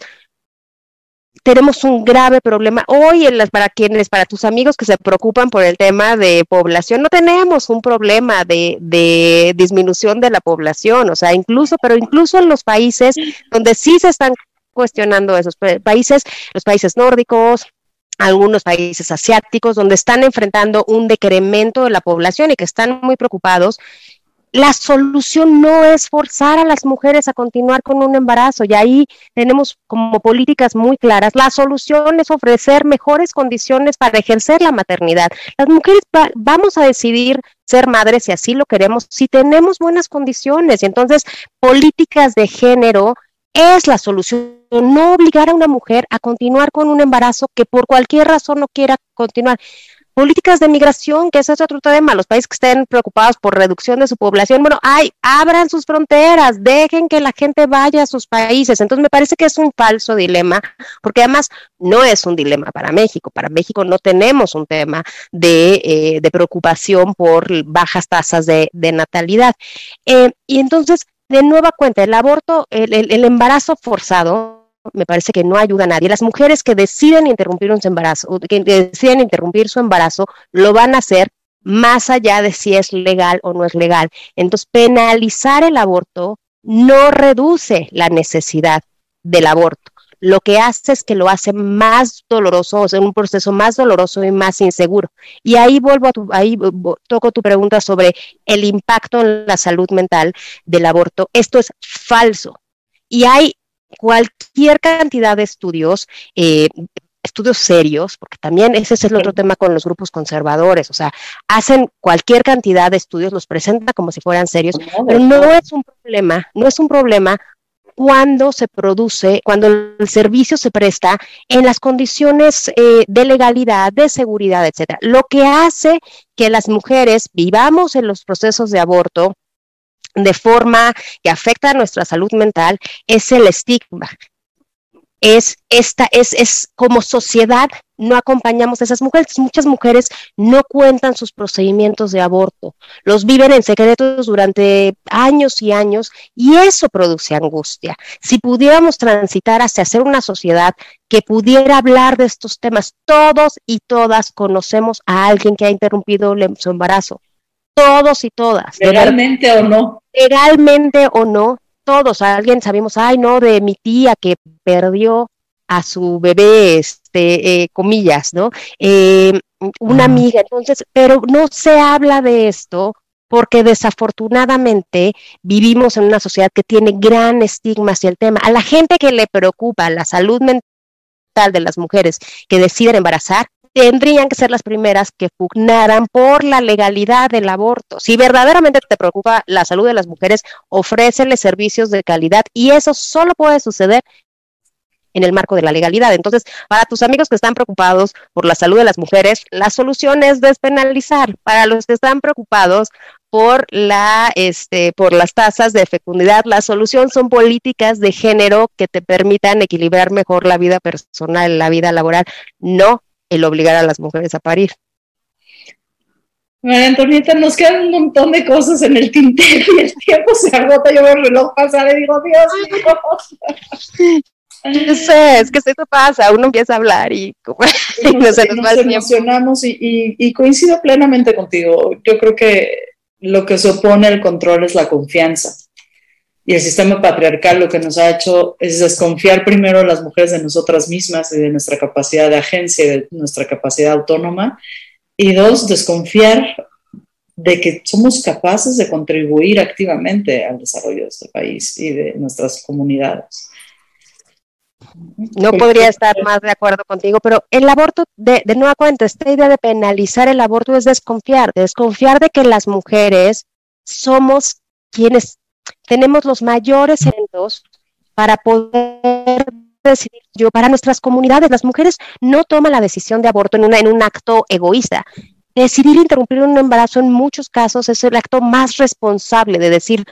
Speaker 2: Tenemos un grave problema. Hoy, en las, para quienes, para tus amigos que se preocupan por el tema de población, no tenemos un problema de, de disminución de la población. O sea, incluso, pero incluso en los países donde sí se están cuestionando esos países, los países nórdicos, algunos países asiáticos, donde están enfrentando un decremento de la población y que están muy preocupados. La solución no es forzar a las mujeres a continuar con un embarazo y ahí tenemos como políticas muy claras. La solución es ofrecer mejores condiciones para ejercer la maternidad. Las mujeres vamos a decidir ser madres si así lo queremos, si tenemos buenas condiciones. Y entonces, políticas de género es la solución, no obligar a una mujer a continuar con un embarazo que por cualquier razón no quiera continuar. Políticas de migración, que ese es otro tema, los países que estén preocupados por reducción de su población, bueno, ay, abran sus fronteras, dejen que la gente vaya a sus países. Entonces me parece que es un falso dilema, porque además no es un dilema para México. Para México no tenemos un tema de, eh, preocupación por bajas tasas de, de natalidad. Eh, y entonces de nueva cuenta, el aborto, el, embarazo forzado, me parece que no ayuda a nadie. Las mujeres que deciden interrumpir un embarazo, que deciden interrumpir su embarazo, lo van a hacer más allá de si es legal o no es legal. Entonces, penalizar el aborto no reduce la necesidad del aborto. Lo que hace es que lo hace más doloroso, o sea, un proceso más doloroso y más inseguro. Y ahí vuelvo a tu, ahí toco tu pregunta sobre el impacto en la salud mental del aborto. Esto es falso. Y hay cualquier cantidad de estudios, eh, estudios serios, porque también ese es el otro tema con los grupos conservadores, o sea, hacen cualquier cantidad de estudios, los presentan como si fueran serios, pero no es un problema, no es un problema cuando se produce, cuando el servicio se presta en las condiciones eh, de legalidad, de seguridad, etcétera. Lo que hace que las mujeres vivamos en los procesos de aborto de forma que afecta a nuestra salud mental es el estigma, es esta, es, es como sociedad no acompañamos a esas mujeres. Muchas mujeres no cuentan sus procedimientos de aborto, los viven en secretos durante años y años y eso produce angustia. Si pudiéramos transitar hacia ser una sociedad que pudiera hablar de estos temas, todos y todas conocemos a alguien que ha interrumpido su embarazo. Todos y todas.
Speaker 1: Legalmente o no.
Speaker 2: Legalmente o no, todos, alguien sabemos, ay, no, de mi tía que perdió a su bebé, este, eh, comillas, ¿no? Eh, una amiga, entonces, pero no se habla de esto porque desafortunadamente vivimos en una sociedad que tiene gran estigma hacia el tema. A la gente que le preocupa la salud mental de las mujeres que deciden embarazar, tendrían que ser las primeras que pugnaran por la legalidad del aborto. Si verdaderamente te preocupa la salud de las mujeres, ofrécele servicios de calidad y eso solo puede suceder en el marco de la legalidad. Entonces, para tus amigos que están preocupados por la salud de las mujeres, la solución es despenalizar. Para los que están preocupados por la este por las tasas de fecundidad, la solución son políticas de género que te permitan equilibrar mejor la vida personal, la vida laboral, no el obligar a las mujeres a parir.
Speaker 1: María Antonieta, nos quedan un montón de cosas en el tintero y el tiempo se agota. Yo veo el reloj pasar y digo, Dios mío.
Speaker 2: Yo sé, es que esto pasa, uno empieza a hablar y,
Speaker 1: nos, emocionamos y, y, coincido plenamente contigo. Yo creo que lo que se opone al control es la confianza. Y el sistema patriarcal lo que nos ha hecho es desconfiar primero a las mujeres de nosotras mismas y de nuestra capacidad de agencia y de nuestra capacidad autónoma. Y dos, desconfiar de que somos capaces de contribuir activamente al desarrollo de este país y de nuestras comunidades.
Speaker 2: No podría estar más de acuerdo contigo, pero el aborto, de, de nueva cuenta, esta idea de penalizar el aborto es desconfiar, desconfiar de que las mujeres somos quienes tenemos los mayores eventos para poder decidir yo para nuestras comunidades. Las mujeres no toman la decisión de aborto en, una, en un acto egoísta. Decidir interrumpir un embarazo en muchos casos es el acto más responsable de decir,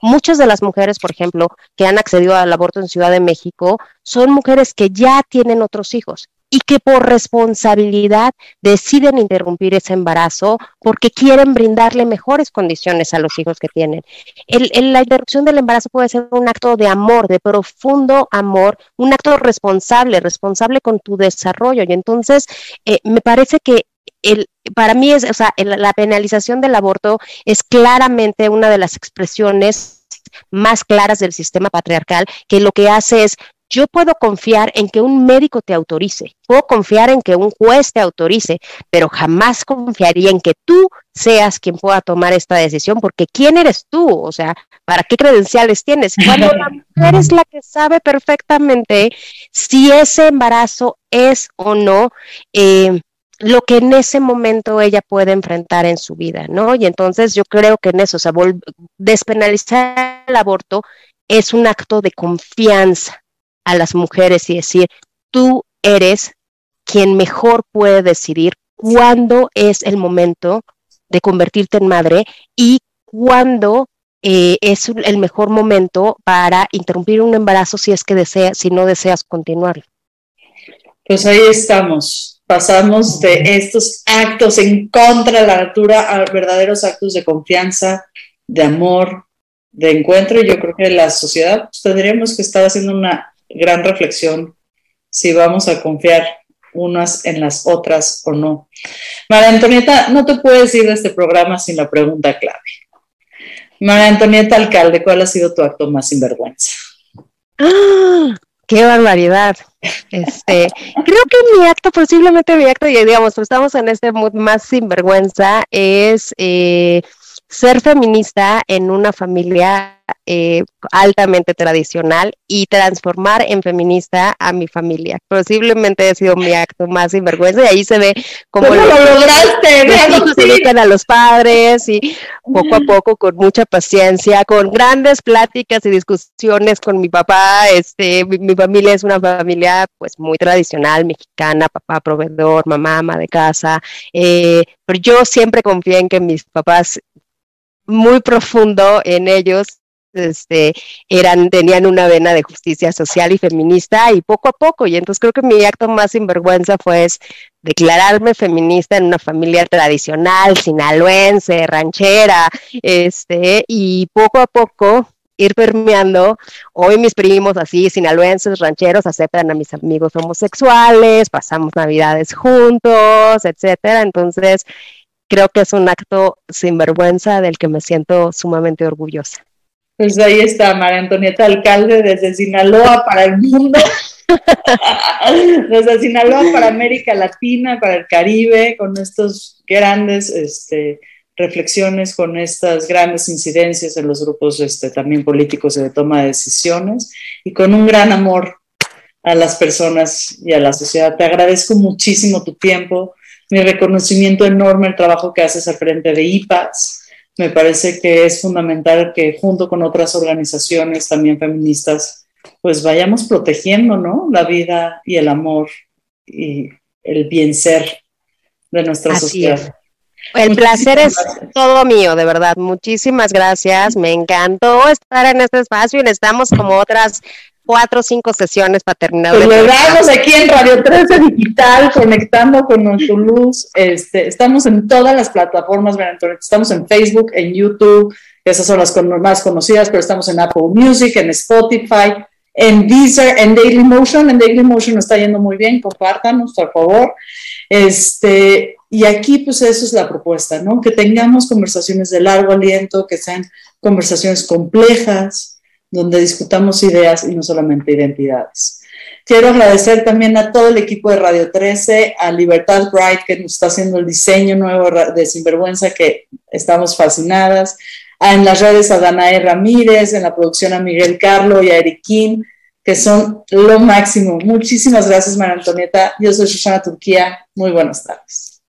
Speaker 2: Muchas de las mujeres, por ejemplo, que han accedido al aborto en Ciudad de México, son mujeres que ya tienen otros hijos y que por responsabilidad deciden interrumpir ese embarazo porque quieren brindarle mejores condiciones a los hijos que tienen. la interrupción del embarazo puede ser un acto de amor, de profundo amor, un acto responsable, responsable con tu desarrollo. Y entonces eh, me parece que el, para mí es, o sea, la penalización del aborto es claramente una de las expresiones más claras del sistema patriarcal, que lo que hace es yo puedo confiar en que un médico te autorice, puedo confiar en que un juez te autorice, pero jamás confiaría en que tú seas quien pueda tomar esta decisión, porque ¿quién eres tú? O sea, ¿para qué credenciales tienes? Cuando la mujer es la que sabe perfectamente si ese embarazo es o no eh, lo que en ese momento ella puede enfrentar en su vida, ¿no? Y entonces yo creo que en eso, o sea, despenalizar el aborto es un acto de confianza a las mujeres y decir, tú eres quien mejor puede decidir cuándo es el momento de convertirte en madre y cuándo eh, es el mejor momento para interrumpir un embarazo si es que deseas, si no deseas continuarlo.
Speaker 1: Pues ahí estamos pasamos de estos actos en contra de la natura a verdaderos actos de confianza, de amor, de encuentro. Y yo creo que la sociedad pues, tendríamos que estar haciendo una gran reflexión si vamos a confiar unas en las otras o no. María Antonieta, no te puedes ir de este programa sin la pregunta clave. María Antonieta Alcalde, ¿cuál ha sido tu acto más sinvergüenza?
Speaker 2: ¡Ah! ¡Qué barbaridad! Este, creo que mi acto, posiblemente mi acto, y digamos, pues estamos en este mood más sinvergüenza, es eh, ser feminista en una familia eh, altamente tradicional y transformar en feminista a mi familia. Posiblemente ha sido mi acto más sinvergüenza y ahí se ve cómo
Speaker 1: lo lograste,
Speaker 2: los hijos se educan a los padres y poco a poco con mucha paciencia, con grandes pláticas y discusiones con mi papá. Este, mi, familia es una familia pues muy tradicional, mexicana, papá proveedor, mamá ama de casa, eh, pero yo siempre confié en que mis papás muy profundo en ellos este, eran, tenían una vena de justicia social y feminista y poco a poco, y entonces creo que mi acto más sinvergüenza fue declararme feminista en una familia tradicional, sinaloense, ranchera, este, y poco a poco ir permeando, hoy mis primos así, sinaloenses, rancheros, aceptan a mis amigos homosexuales, pasamos navidades juntos, etcétera, entonces creo que es un acto sinvergüenza del que me siento sumamente orgullosa.
Speaker 1: Pues ahí está María Antonieta Alcalde desde Sinaloa para el mundo, desde Sinaloa para América Latina, para el Caribe, con estas grandes este, reflexiones, con estas grandes incidencias en los grupos este, también políticos y de toma de decisiones, y con un gran amor a las personas y a la sociedad. Te agradezco muchísimo tu tiempo, mi reconocimiento enorme el trabajo que haces al frente de IPAS me parece que es fundamental que junto con otras organizaciones también feministas, pues vayamos protegiendo, ¿no? La vida y el amor y el bien ser de nuestra sociedad.
Speaker 2: El placer es todo mío, de verdad. Muchísimas gracias. Me encantó estar en este espacio y necesitamos como otras cuatro o cinco sesiones para terminar.
Speaker 1: Pues lo aquí en Radio 13 Digital, conectando con nuestro luz. Este, estamos en todas las plataformas, estamos en Facebook, en YouTube, esas son las más conocidas, pero estamos en Apple Music, en Spotify, en Deezer, en Daily Motion. En Daily Motion está yendo muy bien, compártanos, por favor. Este, y aquí, pues, eso es la propuesta, ¿no? Que tengamos conversaciones de largo aliento, que sean conversaciones complejas, donde discutamos ideas y no solamente identidades. Quiero agradecer también a todo el equipo de Radio 13, a Libertad Bright, que nos está haciendo el diseño nuevo de Sinvergüenza, que estamos fascinadas, a, en las redes a Danae Ramírez, en la producción a Miguel Carlo y a Eriquín, que son lo máximo. Muchísimas gracias, María Antonieta. Yo soy Shoshana Turquía. Muy buenas tardes.